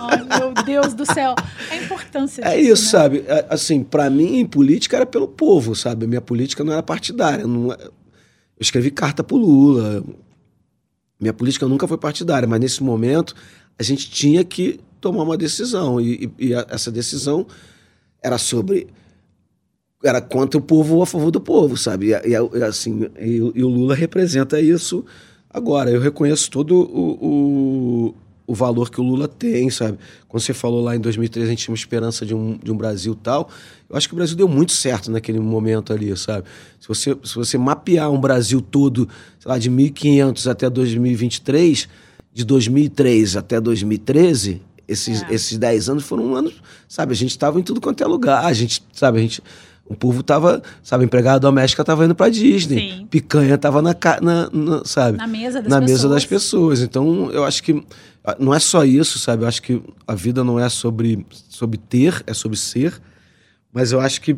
Ai, meu Deus do céu. A importância É disso, isso, né? sabe? É, Assim, pra mim, em política era pelo povo, sabe? A minha política não era partidária. não é- Eu escrevi carta pro Lula. Minha política nunca foi partidária, mas nesse momento a gente tinha que tomar uma decisão. E, e- e essa decisão era sobre. Era contra o povo ou a favor do povo, sabe? E, e, assim, e, o- e o Lula representa isso agora. Eu reconheço todo o, o, o valor que o Lula tem, sabe? Quando você falou lá em 2013 a gente tinha uma esperança de um, de um Brasil tal, eu acho que o Brasil deu muito certo naquele momento ali, sabe? Se você, se você mapear um Brasil todo, sei lá, de 1500 até 2023, de 2003 até 2013, esses, esses 10 anos foram anos, sabe? A gente estava em tudo quanto é lugar, a gente, sabe? A gente, o povo tava, sabe? Empregada doméstica tava indo pra Disney, Sim. picanha tava na, na, na- sabe? Na mesa das na pessoas. mesa das pessoas. Então, eu acho que ah, não é só isso, sabe? Eu acho que a vida não é sobre, sobre ter, é sobre ser. Mas eu acho que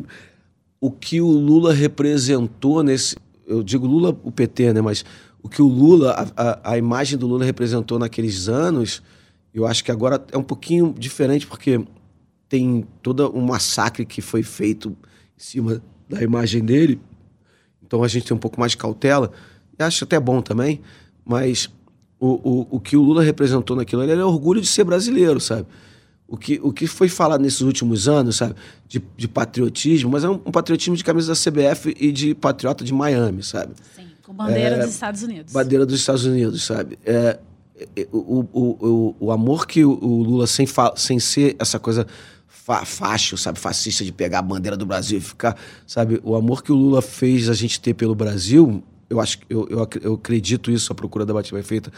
o que o Lula representou nesse. Eu digo Lula, o PT, né? Mas o que o Lula, a, a, a imagem do Lula representou naqueles anos, eu acho que agora é um pouquinho diferente, porque tem todo um massacre que foi feito em cima da imagem dele. Então a gente tem um pouco mais de cautela. E acho até bom também, mas o, o, o que o Lula representou naquilo ali era orgulho de ser brasileiro, sabe? O que, o que foi falado nesses últimos anos, sabe? De, de patriotismo, mas é um, um patriotismo de camisa da CBF e de patriota de Miami, sabe? Sim, com bandeira É, dos Estados Unidos. Bandeira dos Estados Unidos, sabe? É, é, o, o, o, o amor que o, Lula, sem, sem ser essa coisa fa facho, sabe? Fascista de pegar a bandeira do Brasil e ficar, sabe? O amor que o Lula fez a gente ter pelo Brasil, eu acho eu, eu, eu acredito isso, a procura da Batia feita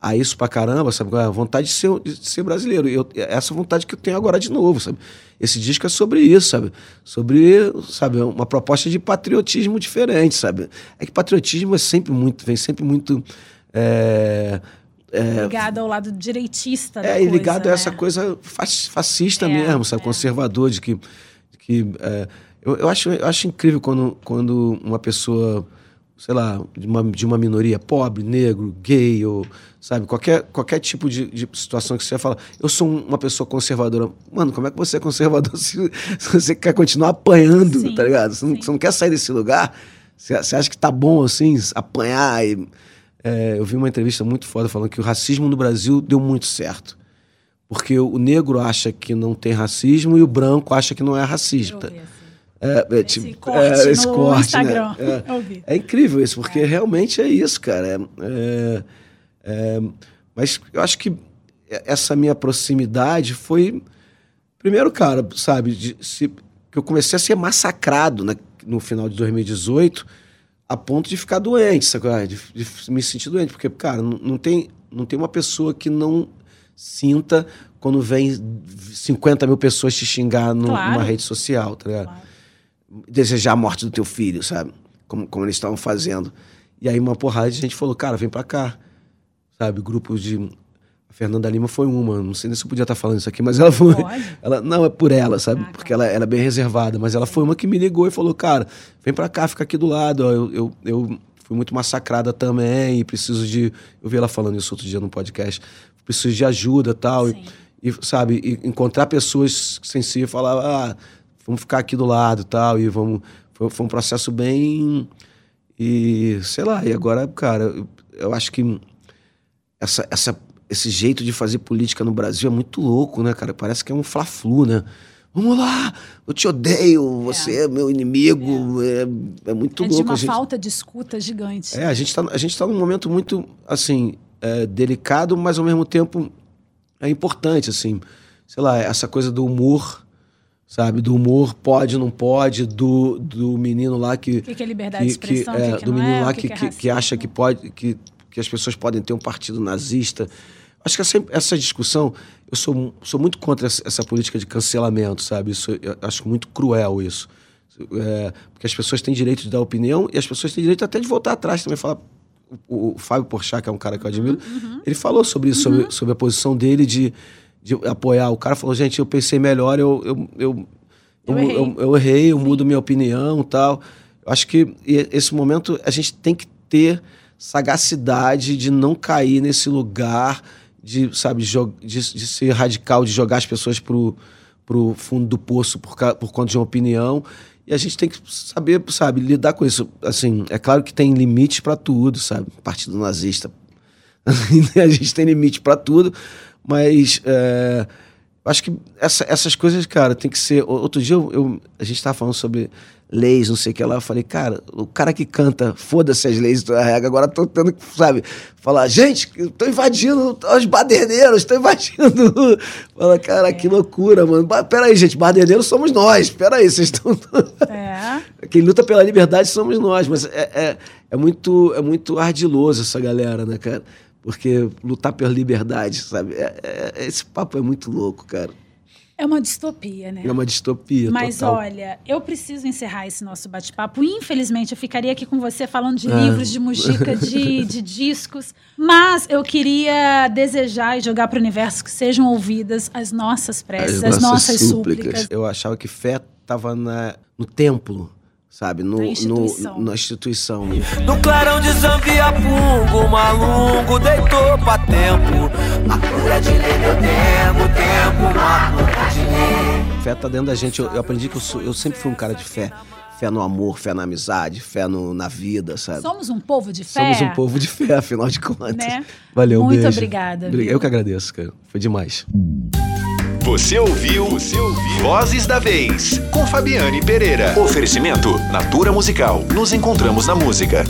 a isso pra caramba, sabe? A vontade de ser, de ser brasileiro. Eu, essa vontade que eu tenho agora de novo, sabe? Esse disco é sobre isso, sabe? Sobre, sabe, uma proposta de patriotismo diferente, sabe? É que patriotismo é sempre muito, vem sempre muito. É, é, Ligado ao lado direitista é, coisa, e ligado né? a essa coisa fas- fascista É, mesmo, sabe? Conservador, de que. que é, eu, eu, acho, eu acho incrível quando, quando uma pessoa, sei lá, de uma, de uma minoria pobre, negro, gay, ou, sabe, qualquer, qualquer tipo de, de situação que você fala, eu sou um- uma pessoa conservadora. Mano, como é que você é conservador se, se você quer continuar apanhando, Sim, tá ligado? Você não, você não quer sair desse lugar? Você, você acha que tá bom assim, apanhar e. É, eu vi uma entrevista muito foda falando que o racismo no Brasil deu muito certo. Porque o negro acha que não tem racismo e o branco acha que não é racista. É, é, tipo, corte é, esse corte, Instagram. né? Eu vi. É, é incrível isso, porque realmente é isso, cara. É, é, é, mas eu acho que essa minha proximidade foi. Primeiro, cara, sabe, de, se, que eu comecei a ser massacrado né, no final de 2018 a ponto de ficar doente, sabe? é? De, de me sentir doente. Porque, cara, não, não tem, não tem uma pessoa que não sinta quando vem 50 mil pessoas te xingar no- Claro. numa rede social, tá ligado? Desejar a morte do teu filho, sabe? Como, como eles estavam fazendo. E aí uma porrada de gente falou, cara, vem pra cá. Sabe? Grupos de... Fernanda Lima foi uma, não sei nem se eu podia estar falando isso aqui, mas ela foi. Ela, não, é por ela, sabe? Porque ela, ela é bem reservada, mas ela foi uma que me ligou e falou, cara, vem pra cá, fica aqui do lado. ó, Eu, eu, eu fui muito massacrada também e preciso de. Eu vi ela falando isso outro dia no podcast. Preciso de ajuda tal, e E, sabe, e encontrar pessoas sensíveis e falar, ah, vamos ficar aqui do lado tal, e vamos. Foi, foi um processo bem. E sei lá, e agora, cara, eu, eu acho que essa, essa, esse jeito de fazer política no Brasil é muito louco, né, cara? Parece que é um fla-flu, né? Vamos lá, eu te odeio, você é, meu inimigo, é, é, muito É de louco. uma a gente, falta de escuta gigante. é, a gente, tá, a gente tá num momento muito, assim, é, delicado, mas ao mesmo tempo é importante, assim. Sei lá, essa coisa do humor, sabe? Do humor pode, não pode, do, do menino lá que... O que que é liberdade de expressão, o que que do menino é, lá que que, que é que, que acha que pode... Que, que as pessoas podem ter um partido nazista. Acho que essa, essa discussão, eu sou, sou muito contra essa, essa política de cancelamento, sabe? Isso, acho muito cruel isso. É, porque as pessoas têm direito de dar opinião e as pessoas têm direito até de voltar atrás também. Falar, o, o Fábio Porchat, que é um cara que eu admiro, ele falou sobre isso, sobre, sobre a posição dele de, de apoiar. O cara falou, gente, eu pensei melhor, eu, eu, eu, Eu errei. eu, eu errei, eu mudo minha opinião e tal. Eu acho que esse momento a gente tem que ter sagacidade de não cair nesse lugar de, sabe, de, de ser radical, de jogar as pessoas pro, pro fundo do poço por, por conta de uma opinião. E a gente tem que saber, sabe, lidar com isso. Assim, é claro que tem limite para tudo, sabe? Partido nazista. a gente tem limite para tudo, mas é, acho que essa- essas coisas, cara, tem que ser. Outro dia eu, eu- a gente tava falando sobre leis, não sei o que lá. Eu falei, cara, o cara que canta, foda-se as leis da regra, agora tô tendo que, sabe, falar, gente, tô invadindo os baderneiros, tô invadindo. Fala, cara, que loucura, mano. Ba- Peraí, gente, baderneiros somos nós. Peraí, vocês estão. É. Quem luta pela liberdade somos nós, mas é, é, é muito, é muito ardiloso essa galera, né, cara? Porque lutar pela liberdade, sabe? É- é- esse papo é muito louco, cara. É uma distopia, né? É uma distopia Mas total. olha, eu preciso encerrar esse nosso bate-papo. Infelizmente, eu ficaria aqui com você falando de Ah. livros, de música, de, de discos. Mas eu queria desejar e jogar para o universo que sejam ouvidas as nossas preces, as, nossas, súplicas. Eu achava que fé estava no templo, sabe? No, Na no- instituição. na instituição. No clarão de Zambiapungo, o malungo deitou pra tempo. A cura de lei, meu tempo, tempo, uma de lei. Fé tá dentro da gente. Eu, eu aprendi que eu, sou- eu sempre fui um cara de fé. Fé no amor, fé na amizade, fé no- na vida, sabe? Somos um povo de fé. Somos um povo de fé, afinal de contas. Né? Valeu, um Muito beijo. obrigada? Eu que agradeço, cara. Foi demais. Você ouviu? Você ouviu? Vozes da Vez, com Fabiane Pereira. Oferecimento Natura Musical. Nos encontramos na música.